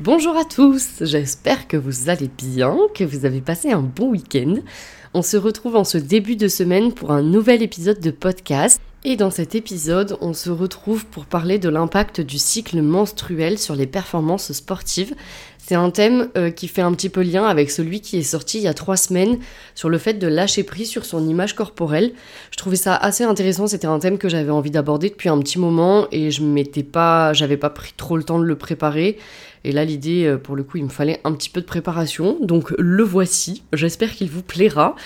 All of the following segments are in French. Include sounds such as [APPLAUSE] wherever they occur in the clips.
Bonjour à tous, j'espère que vous allez bien, que vous avez passé un bon week-end. On se retrouve en ce début de semaine pour un nouvel épisode de podcast. Et dans cet épisode, on se retrouve pour parler de l'impact du cycle menstruel sur les performances sportives. C'est un thème euh, qui fait un petit peu lien avec celui qui est sorti il y a trois semaines sur le fait de lâcher prise sur son image corporelle. Je trouvais ça assez intéressant, c'était un thème que j'avais envie d'aborder depuis un petit moment et je m'étais pas, j'avais pas pris trop le temps de le préparer. Et là, l'idée, euh, pour le coup, il me fallait un petit peu de préparation. Donc le voici. J'espère qu'il vous plaira.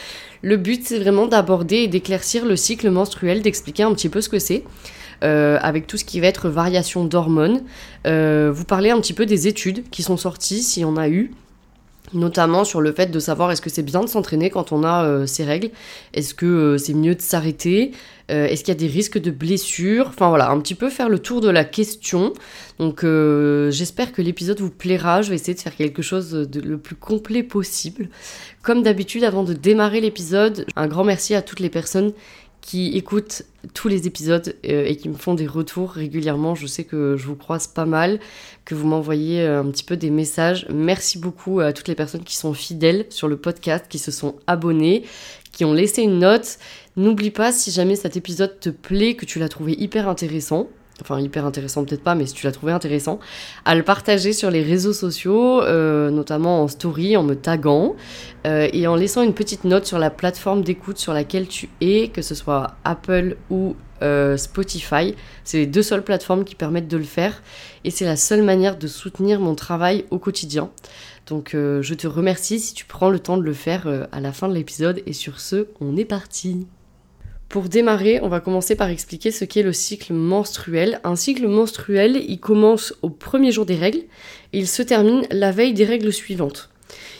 Le but, c'est vraiment d'aborder et d'éclaircir le cycle menstruel, d'expliquer un petit peu ce que c'est. Euh, avec tout ce qui va être variation d'hormones. Euh, vous parlez un petit peu des études qui sont sorties, s'il y en a eu, notamment sur le fait de savoir est-ce que c'est bien de s'entraîner quand on a euh, ces règles, est-ce que c'est mieux de s'arrêter, est-ce qu'il y a des risques de blessures, enfin voilà, un petit peu faire le tour de la question. Donc j'espère que l'épisode vous plaira, je vais essayer de faire quelque chose de le plus complet possible. Comme d'habitude, avant de démarrer l'épisode, un grand merci à toutes les personnes qui écoutent tous les épisodes euh, et qui me font des retours régulièrement. Je sais que je vous croise pas mal, que vous m'envoyez euh, un petit peu des messages. Merci beaucoup à toutes les personnes qui sont fidèles sur le podcast, qui se sont abonnées, qui ont laissé une note. N'oublie pas, si jamais cet épisode te plaît, que tu l'as trouvé hyper intéressant, enfin hyper intéressant peut-être pas, mais si tu l'as trouvé intéressant, à le partager sur les réseaux sociaux, euh, notamment en story, en me taguant, euh, et en laissant une petite note sur la plateforme d'écoute sur laquelle tu es, que ce soit Apple ou euh, Spotify. C'est les deux seules plateformes qui permettent de le faire, et c'est la seule manière de soutenir mon travail au quotidien. Donc je te remercie si tu prends le temps de le faire à la fin de l'épisode, et sur ce, on est parti pour démarrer, on va commencer par expliquer ce qu'est le cycle menstruel. Un cycle menstruel, il commence au premier jour des règles et il se termine la veille des règles suivantes.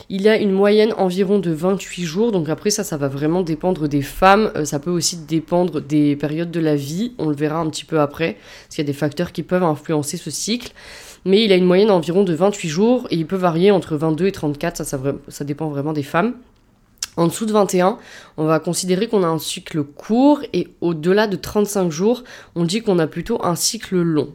Il y a une moyenne environ de 28 jours, donc après ça, ça va vraiment dépendre des femmes, euh, ça peut aussi dépendre des périodes de la vie, on le verra un petit peu après, parce qu'il y a des facteurs qui peuvent influencer ce cycle. Mais il a une moyenne environ de 28 jours et il peut varier entre 22 et 34, ça, ça, ça dépend vraiment des femmes. En dessous de 21, on va considérer qu'on a un cycle court et au-delà de 35 jours, on dit qu'on a plutôt un cycle long.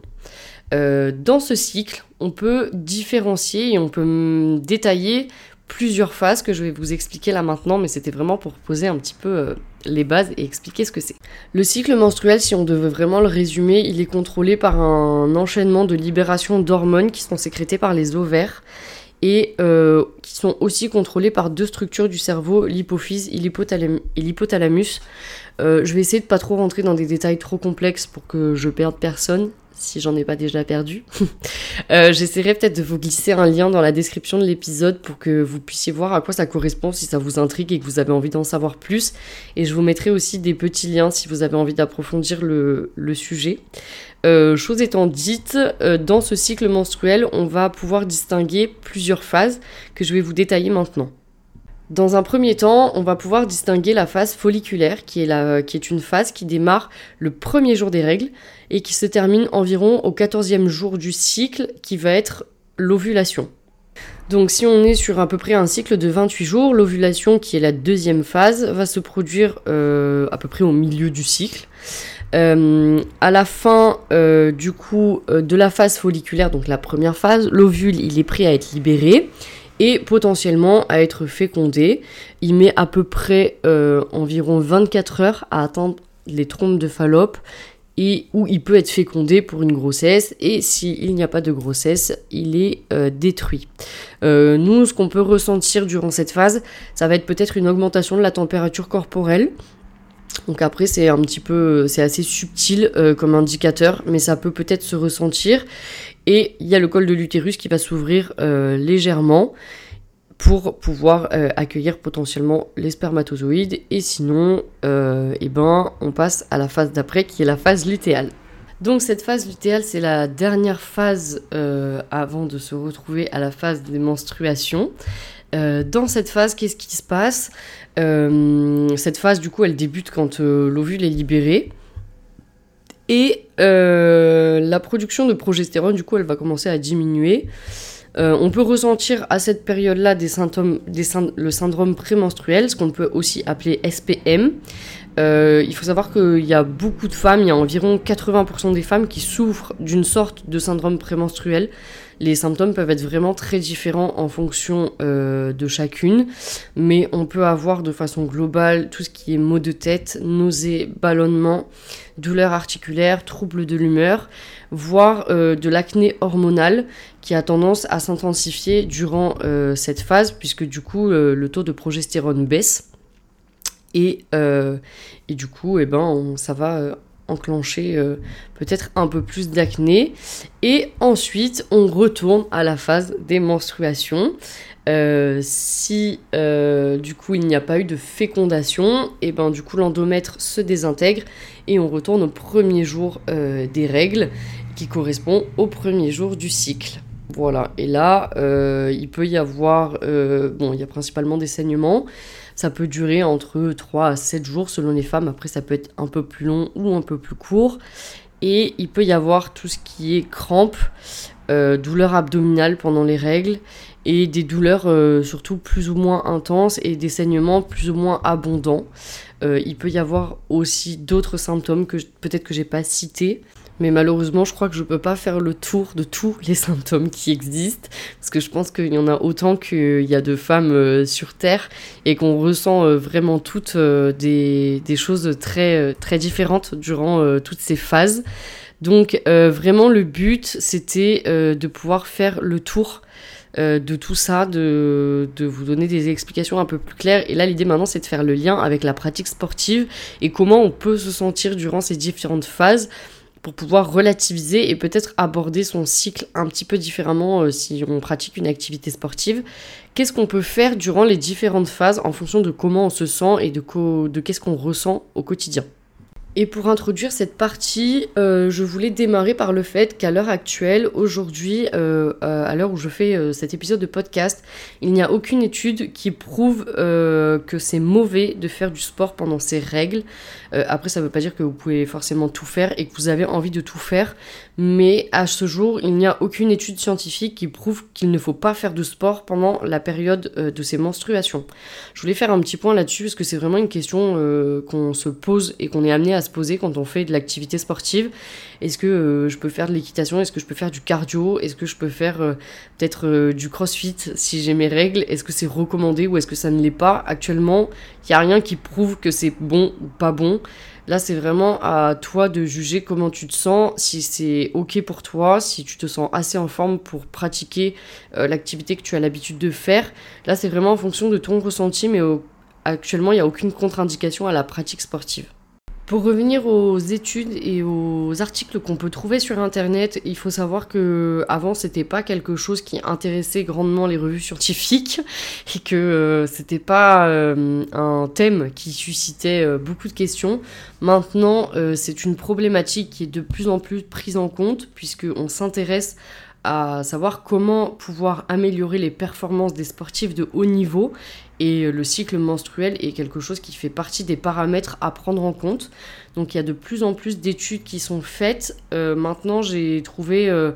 Euh, dans ce cycle, on peut différencier et on peut détailler plusieurs phases que je vais vous expliquer là maintenant, mais c'était vraiment pour poser un petit peu euh, les bases et expliquer ce que c'est. Le cycle menstruel, si on devait vraiment le résumer, il est contrôlé par un enchaînement de libération d'hormones qui sont sécrétées par les ovaires et euh, qui sont aussi contrôlés par deux structures du cerveau, l'hypophyse et l'hypothalamus. Euh, je vais essayer de pas trop rentrer dans des détails trop complexes pour que je perde personne, si j'en ai pas déjà perdu. [LAUGHS] euh, J'essaierai peut-être de vous glisser un lien dans la description de l'épisode pour que vous puissiez voir à quoi ça correspond si ça vous intrigue et que vous avez envie d'en savoir plus. Et je vous mettrai aussi des petits liens si vous avez envie d'approfondir le, sujet. Euh, chose étant dite, dans ce cycle menstruel, on va pouvoir distinguer plusieurs phases que je vais vous détailler maintenant. Dans un premier temps, on va pouvoir distinguer la phase folliculaire, qui est, une phase qui démarre le premier jour des règles et qui se termine environ au 14e jour du cycle, qui va être l'ovulation. Donc si on est sur à peu près un cycle de 28 jours, l'ovulation, qui est la deuxième phase, va se produire euh, à peu près au milieu du cycle. Euh, à la fin euh, du coup de la phase folliculaire, donc la première phase, l'ovule il est prêt à être libéré et potentiellement à être fécondé. Il met à peu près environ 24 heures à atteindre les trompes de Fallope et où il peut être fécondé pour une grossesse et s'il n'y a pas de grossesse, il est détruit. nous, ce qu'on peut ressentir durant cette phase, ça va être peut-être une augmentation de la température corporelle, donc après c'est un petit peu, c'est assez subtil euh, comme indicateur, mais ça peut peut-être se ressentir. Et il y a le col de l'utérus qui va s'ouvrir euh, légèrement pour pouvoir euh, accueillir potentiellement les spermatozoïdes. Et sinon, eh ben, on passe à la phase d'après qui est la phase lutéale. Donc cette phase lutéale, c'est la dernière phase avant de se retrouver à la phase des menstruations. dans cette phase, qu'est-ce qui se passe? Cette phase, du coup, elle débute quand l'ovule est libéré. Et la production de progestérone, du coup, elle va commencer à diminuer. on peut ressentir à cette période-là des symptômes, le syndrome prémenstruel, ce qu'on peut aussi appeler SPM. Euh, il faut savoir qu'il y a beaucoup de femmes, il y a environ 80% des femmes qui souffrent d'une sorte de syndrome prémenstruel. Les symptômes peuvent être vraiment très différents en fonction euh, de chacune, mais on peut avoir de façon globale tout ce qui est maux de tête, nausées, ballonnements, douleurs articulaires, troubles de l'humeur, voire euh, de l'acné hormonale qui a tendance à s'intensifier durant cette phase, puisque du coup le taux de progestérone baisse. Et, euh, du coup, eh ben, ça va euh, enclencher euh, peut-être un peu plus d'acné. Et ensuite, on retourne à la phase des menstruations. si du coup il n'y a pas eu de fécondation, et eh ben du coup l'endomètre se désintègre et on retourne au premier jour des règles qui correspond au premier jour du cycle. Voilà, et là il peut y avoir, bon il y a principalement des saignements, ça peut durer entre 3 à 7 jours selon les femmes. Après, ça peut être un peu plus long ou un peu plus court. Et il peut y avoir tout ce qui est crampes, euh, douleurs abdominales pendant les règles et des douleurs euh, surtout plus ou moins intenses et des saignements plus ou moins abondants. Euh, il peut y avoir aussi d'autres symptômes que peut-être que j'ai pas cités. Mais malheureusement, je crois que je peux pas faire le tour de tous les [LAUGHS] symptômes qui existent. Parce que je pense qu'il y en a autant qu'il y a de femmes euh, sur Terre et qu'on ressent euh, vraiment toutes euh, des, choses très, très différentes durant toutes ces phases. Donc vraiment, le but, c'était de pouvoir faire le tour. de tout ça, de, vous donner des explications un peu plus claires. Et là, l'idée maintenant, c'est de faire le lien avec la pratique sportive et comment on peut se sentir durant ces différentes phases pour pouvoir relativiser et peut-être aborder son cycle un petit peu différemment euh, si on pratique une activité sportive. Qu'est-ce qu'on peut faire durant les différentes phases en fonction de comment on se sent et de, de qu'est-ce qu'on ressent au quotidien? Et pour introduire cette partie, euh, je voulais démarrer par le fait qu'à l'heure actuelle, aujourd'hui, euh, à l'heure où je fais cet épisode de podcast, il n'y a aucune étude qui prouve que c'est mauvais de faire du sport pendant ces règles. Euh, après, ça ne veut pas dire que vous pouvez forcément tout faire et que vous avez envie de tout faire, mais à ce jour, il n'y a aucune étude scientifique qui prouve qu'il ne faut pas faire de sport pendant la période euh, de ces menstruations. Je voulais faire un petit point là-dessus parce que c'est vraiment une question euh, qu'on se pose et qu'on est amené à se poser quand on fait de l'activité sportive. Est-ce que je peux faire de l'équitation? Est-ce que je peux faire du cardio? Est-ce que je peux faire peut-être du crossfit si j'ai mes règles? Est-ce que c'est recommandé ou est-ce que ça ne l'est pas? Actuellement, il n'y a rien qui prouve que c'est bon ou pas bon. Là, c'est vraiment à toi de juger comment tu te sens, si c'est ok pour toi, si tu te sens assez en forme pour pratiquer euh, l'activité que tu as l'habitude de faire. Là, c'est vraiment en fonction de ton ressenti, mais actuellement, il n'y a aucune contre-indication à la pratique sportive. Pour revenir aux études et aux articles qu'on peut trouver sur internet, il faut savoir que avant c'était pas quelque chose qui intéressait grandement les revues scientifiques [LAUGHS] et que euh, c'était pas euh, un thème qui suscitait euh, beaucoup de questions. Maintenant, c'est une problématique qui est de plus en plus prise en compte puisqu'on s'intéresse à savoir comment pouvoir améliorer les performances des sportifs de haut niveau et le cycle menstruel est quelque chose qui fait partie des paramètres à prendre en compte. Donc il y a de plus en plus d'études qui sont faites. Euh, maintenant j'ai trouvé euh,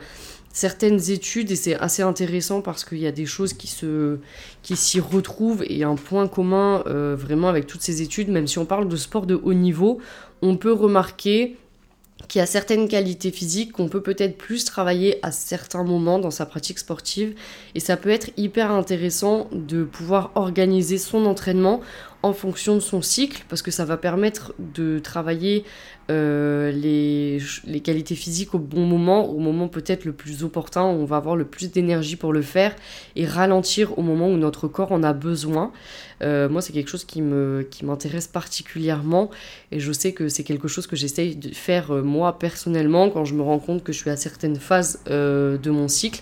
certaines études et c'est assez intéressant parce qu'il y a des choses qui se qui s'y retrouvent et un point commun euh, vraiment avec toutes ces études, même si on parle de sport de haut niveau, on peut remarquer qui a certaines qualités physiques qu'on peut peut-être plus travailler à certains moments dans sa pratique sportive. Et ça peut être hyper intéressant de pouvoir organiser son entraînement en fonction de son cycle, parce que ça va permettre de travailler euh, les, qualités physiques au bon moment, au moment peut-être le plus opportun, où on va avoir le plus d'énergie pour le faire, et ralentir au moment où notre corps en a besoin. Euh, moi, c'est quelque chose qui m'intéresse particulièrement, et je sais que c'est quelque chose que j'essaye de faire euh, moi personnellement quand je me rends compte que je suis à certaines phases de mon cycle.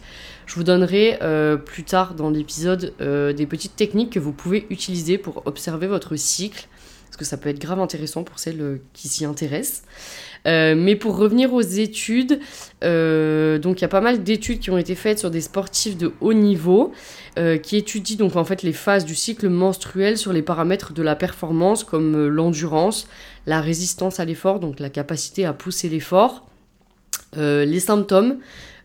Je vous donnerai euh, plus tard dans l'épisode euh, des petites techniques que vous pouvez utiliser pour observer votre cycle. Parce que ça peut être grave intéressant pour celles qui s'y intéressent. mais pour revenir aux études, donc il y a pas mal d'études qui ont été faites sur des sportifs de haut niveau qui étudient donc en fait les phases du cycle menstruel sur les paramètres de la performance comme l'endurance, la résistance à l'effort, donc la capacité à pousser l'effort, les symptômes,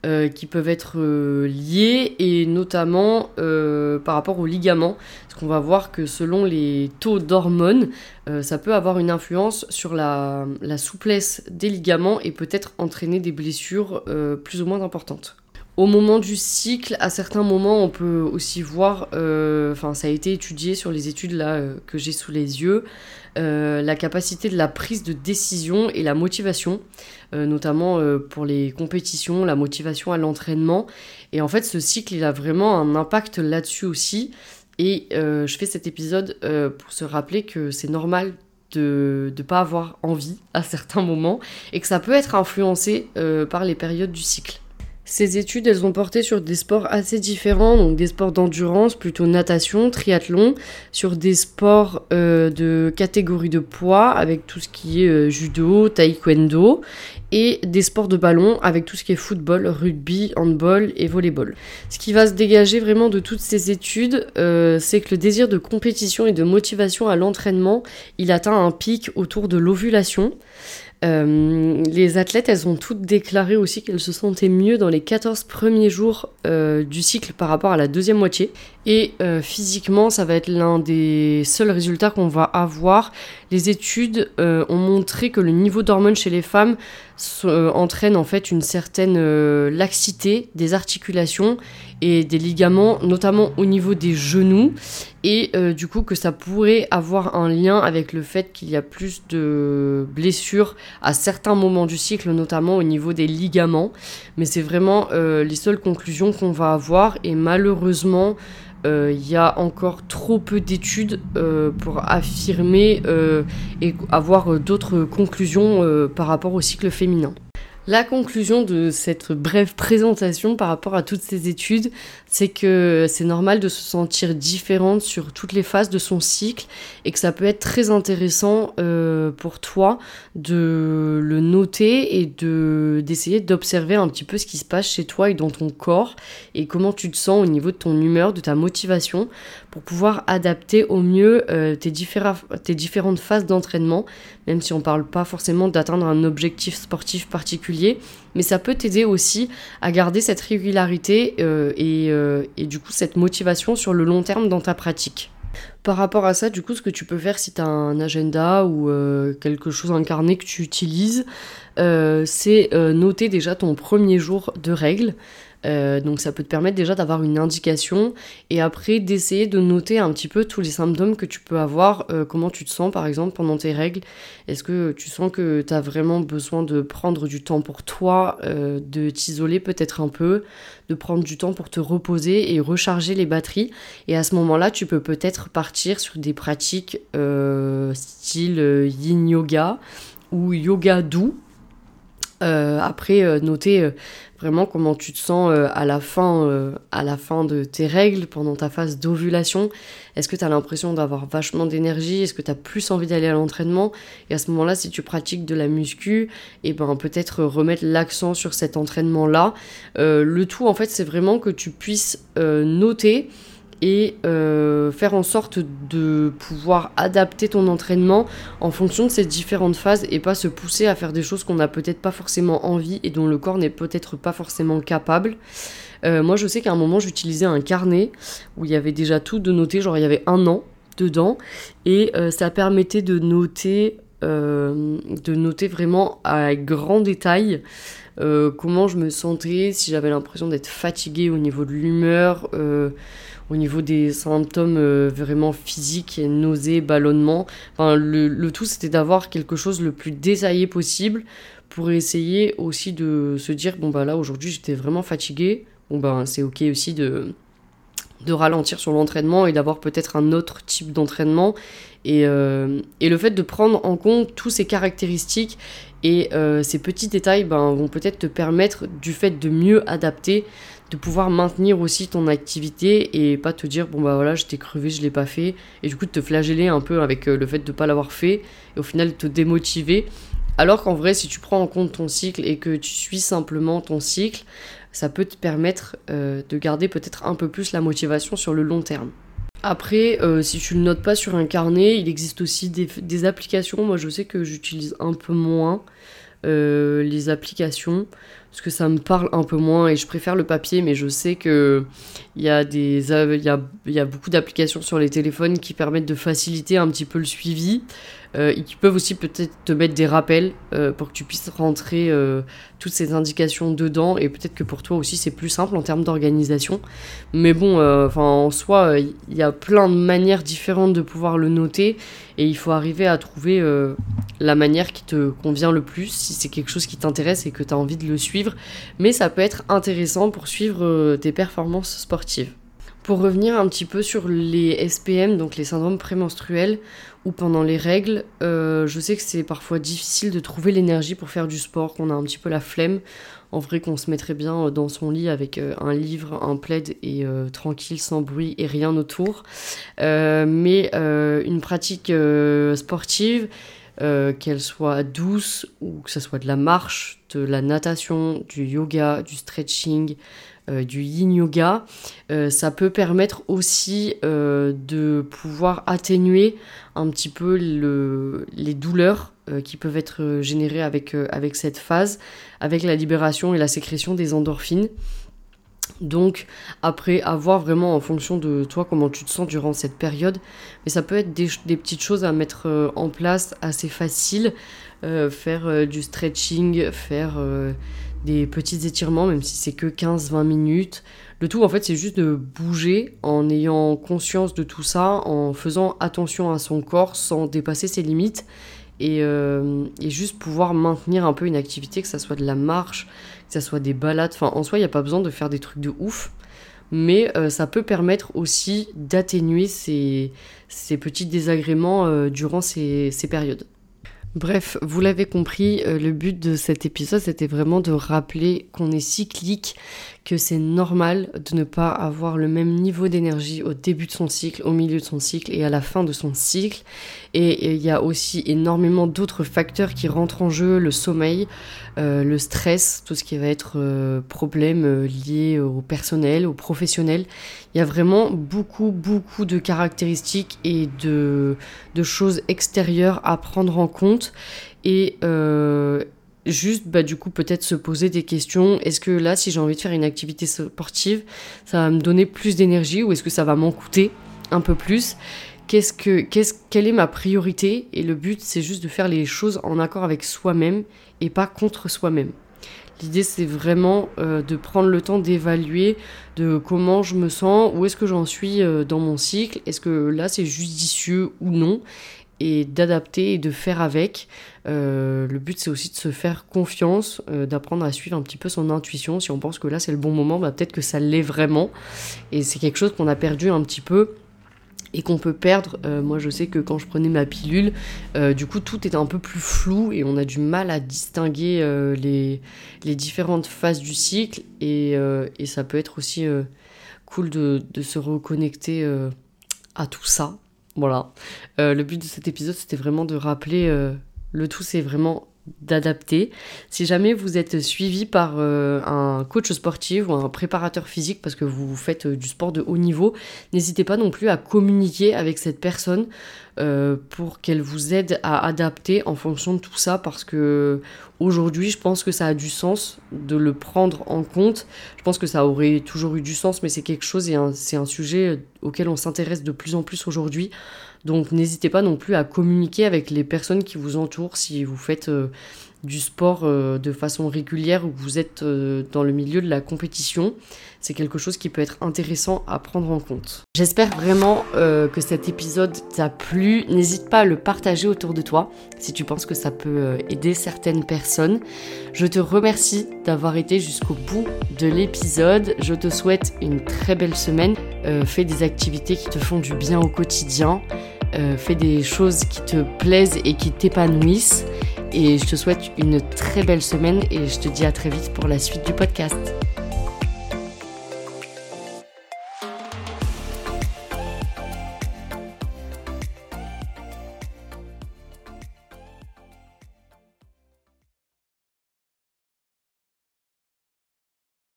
euh, qui peuvent être euh, liés et notamment euh, par rapport aux ligaments. Parce qu'on va voir que selon les taux d'hormones, ça peut avoir une influence sur la souplesse des ligaments et peut-être entraîner des blessures plus ou moins importantes. Au moment du cycle, à certains moments, on peut aussi voir, enfin ça a été étudié sur les études là que j'ai sous les yeux, la capacité de la prise de décision et la motivation. Euh, notamment euh, pour les compétitions, la motivation à l'entraînement. Et en fait, ce cycle, il a vraiment un impact là-dessus aussi. Et euh, je fais cet épisode pour se rappeler que c'est normal de ne pas avoir envie à certains moments et que ça peut être influencé par les périodes du cycle. Ces études, elles ont porté sur des sports assez différents, donc des sports d'endurance, plutôt natation, triathlon, sur des sports euh, de catégorie de poids, avec tout ce qui est euh, judo, taekwondo, et des sports de ballon, avec tout ce qui est football, rugby, handball et volleyball. Ce qui va se dégager vraiment de toutes ces études, euh, c'est que le désir de compétition et de motivation à l'entraînement, il atteint un pic autour de l'ovulation. Euh, les athlètes, elles ont toutes déclaré aussi qu'elles se sentaient mieux dans les 14 premiers jours euh, du cycle par rapport à la deuxième moitié. Et euh, physiquement, ça va être l'un des seuls résultats qu'on va avoir. Les études ont montré que le niveau d'hormones chez les femmes entraîne en fait une certaine laxité des articulations et des ligaments, notamment au niveau des genoux, et euh, du coup que ça pourrait avoir un lien avec le fait qu'il y a plus de blessures à certains moments du cycle, notamment au niveau des ligaments. Mais c'est vraiment euh, les seules conclusions qu'on va avoir, et malheureusement, euh, il y a encore trop peu d'études pour affirmer et avoir d'autres conclusions par rapport au cycle féminin. La conclusion de cette brève présentation par rapport à toutes ces études, c'est que c'est normal de se sentir différente sur toutes les phases de son cycle et que ça peut être très intéressant euh, pour toi de le noter et de d'essayer d'observer un petit peu ce qui se passe chez toi et dans ton corps et comment tu te sens au niveau de ton humeur, de ta motivation pour pouvoir adapter au mieux euh, tes, tes différentes phases d'entraînement, même si on parle pas forcément d'atteindre un objectif sportif particulier mais ça peut t'aider aussi à garder cette régularité euh, euh, et, du coup cette motivation sur le long terme dans ta pratique. Par rapport à ça, du coup, ce que tu peux faire si tu as un agenda ou euh, quelque chose incarné que tu utilises, c'est noter déjà ton premier jour de règles. Euh, donc ça peut te permettre déjà d'avoir une indication et après d'essayer de noter un petit peu tous les symptômes que tu peux avoir, euh, comment tu te sens par exemple pendant tes règles. Est-ce que tu sens que tu as vraiment besoin de prendre du temps pour toi, euh, de t'isoler peut-être un peu, de prendre du temps pour te reposer et recharger les batteries? Et à ce moment-là, tu peux peut-être partir sur des pratiques style yin yoga ou yoga doux. Après, noter vraiment comment tu te sens euh, à, la fin, euh, à la fin de tes règles, pendant ta phase d'ovulation. Est-ce que tu as l'impression d'avoir vachement d'énergie? Est-ce que tu as plus envie d'aller à l'entraînement? Et à ce moment-là, si tu pratiques de la muscu, et eh ben peut-être remettre l'accent sur cet entraînement-là. Euh, le tout, en fait, c'est vraiment que tu puisses noter et euh, faire en sorte de pouvoir adapter ton entraînement en fonction de ces différentes phases et pas se pousser à faire des choses qu'on n'a peut-être pas forcément envie et dont le corps n'est peut-être pas forcément capable. Euh, moi je sais qu'à un moment j'utilisais un carnet où il y avait déjà tout de noter, genre il y avait un an dedans et euh, ça permettait de noter, de noter vraiment à grand détail comment je me sentais, si j'avais l'impression d'être fatiguée au niveau de l'humeur, au niveau des symptômes euh, vraiment physiques, nausées, ballonnements. Enfin, le, tout, c'était d'avoir quelque chose le plus détaillé possible pour essayer aussi de se dire bon bah là aujourd'hui j'étais vraiment fatiguée. Bon bah c'est ok aussi de de ralentir sur l'entraînement et d'avoir peut-être un autre type d'entraînement. Et, euh, et, le fait de prendre en compte tous ces caractéristiques et euh, ces petits détails ben, vont peut-être te permettre, du fait de mieux adapter, de pouvoir maintenir aussi ton activité et pas te dire bon bah voilà j'étais crevé je l'ai pas fait et du coup de te flageller un peu avec euh, le fait de pas l'avoir fait et au final te démotiver alors qu'en vrai si tu prends en compte ton cycle et que tu suis simplement ton cycle ça peut te permettre euh, de garder peut-être un peu plus la motivation sur le long terme. Après, euh, si tu ne notes pas sur un carnet, il existe aussi des, applications. Moi, je sais que j'utilise un peu moins euh, les applications parce que ça me parle un peu moins et je préfère le papier, mais je sais que il y a des y a, y a beaucoup d'applications sur les téléphones qui permettent de faciliter un petit peu le suivi. Euh, et qui peuvent aussi peut-être te mettre des rappels euh, pour que tu puisses rentrer toutes ces indications dedans. Et peut-être que pour toi aussi c'est plus simple en termes d'organisation. Mais bon, enfin en soi, il y a plein de manières différentes de pouvoir le noter. Et il faut arriver à trouver la manière qui te convient le plus si c'est quelque chose qui t'intéresse et que tu as envie de le suivre. Mais ça peut être intéressant pour suivre tes performances sportives. Pour revenir un petit peu sur les SPM, donc les syndromes prémenstruels, ou pendant les règles, euh, je sais que c'est parfois difficile de trouver l'énergie pour faire du sport, qu'on a un petit peu la flemme. En vrai, qu'on se mettrait bien dans son lit avec euh, un livre, un plaid et euh, tranquille, sans bruit et rien autour. mais une pratique sportive, qu'elle soit douce ou que ce soit de la marche, de la natation, du yoga, du stretching, euh, du yin yoga, euh, ça peut permettre aussi euh, de pouvoir atténuer un petit peu les douleurs qui peuvent être générées avec, avec cette phase, avec la libération et la sécrétion des endorphines. Donc après, avoir vraiment en fonction de toi comment tu te sens durant cette période, mais ça peut être des, petites choses à mettre en place assez faciles, faire du stretching, faire des petits étirements, même si c'est que 15-20 minutes. Le tout, en fait, c'est juste de bouger en ayant conscience de tout ça, en faisant attention à son corps sans dépasser ses limites et, euh, juste pouvoir maintenir un peu une activité, que ça soit de la marche, que ça soit des balades. Enfin, en soi, il n'y a pas besoin de faire des trucs de ouf, mais euh, ça peut permettre aussi d'atténuer ces, petits désagréments euh, durant ces périodes. Bref, vous l'avez compris, le but de cet épisode, c'était vraiment de rappeler qu'on est cyclique, que c'est normal de ne pas avoir le même niveau d'énergie au début de son cycle, au milieu de son cycle et à la fin de son cycle. Et il y a aussi énormément d'autres facteurs qui rentrent en jeu, le sommeil, euh, le stress, tout ce qui va être euh, problème euh, lié au personnel, au professionnel. Il y a vraiment beaucoup, beaucoup de caractéristiques et de, de choses extérieures à prendre en compte. Et, juste bah, du coup peut-être se poser des questions. Est-ce que là, si j'ai envie de faire une activité sportive, ça va me donner plus d'énergie ou est-ce que ça va m'en coûter un peu plus? Qu'est-ce que, qu'est-ce, quelle est ma priorité? Et le but, c'est juste de faire les choses en accord avec soi-même et pas contre soi-même. L'idée, c'est vraiment euh, de prendre le temps d'évaluer de comment je me sens, où est-ce que j'en suis euh, dans mon cycle, est-ce que là c'est judicieux ou non, et d'adapter et de faire avec. Euh, le but c'est aussi de se faire confiance, euh, d'apprendre à suivre un petit peu son intuition. Si on pense que là c'est le bon moment, bah, peut-être que ça l'est vraiment. Et c'est quelque chose qu'on a perdu un petit peu et qu'on peut perdre. Euh, moi je sais que quand je prenais ma pilule, du coup tout était un peu plus flou et on a du mal à distinguer les, les, différentes phases du cycle. Et, ça peut être aussi cool de se reconnecter à tout ça voilà. Euh, le but de cet épisode, c'était vraiment de rappeler euh, le tout, c'est vraiment d'adapter. Si jamais vous êtes suivi par euh, un coach sportif ou un préparateur physique parce que vous faites du sport de haut niveau, n'hésitez pas non plus à communiquer avec cette personne euh, pour qu'elle vous aide à adapter en fonction de tout ça parce que aujourd'hui je pense que ça a du sens de le prendre en compte. Je pense que ça aurait toujours eu du sens mais c'est quelque chose et c'est un sujet auquel on s'intéresse de plus en plus aujourd'hui. Donc n'hésitez pas non plus à communiquer avec les personnes qui vous entourent si vous faites euh, du sport euh, de façon régulière ou que vous êtes euh, dans le milieu de la compétition, c'est quelque chose qui peut être intéressant à prendre en compte. J'espère vraiment que cet épisode t'a plu. N'hésite pas à le partager autour de toi si tu penses que ça peut aider certaines personnes. Je te remercie d'avoir été jusqu'au bout de l'épisode. Je te souhaite une très belle semaine. fais des activités qui te font du bien au quotidien. Fais des choses qui te plaisent et qui t'épanouissent. Et je te souhaite une très belle semaine et je te dis à très vite pour la suite du podcast.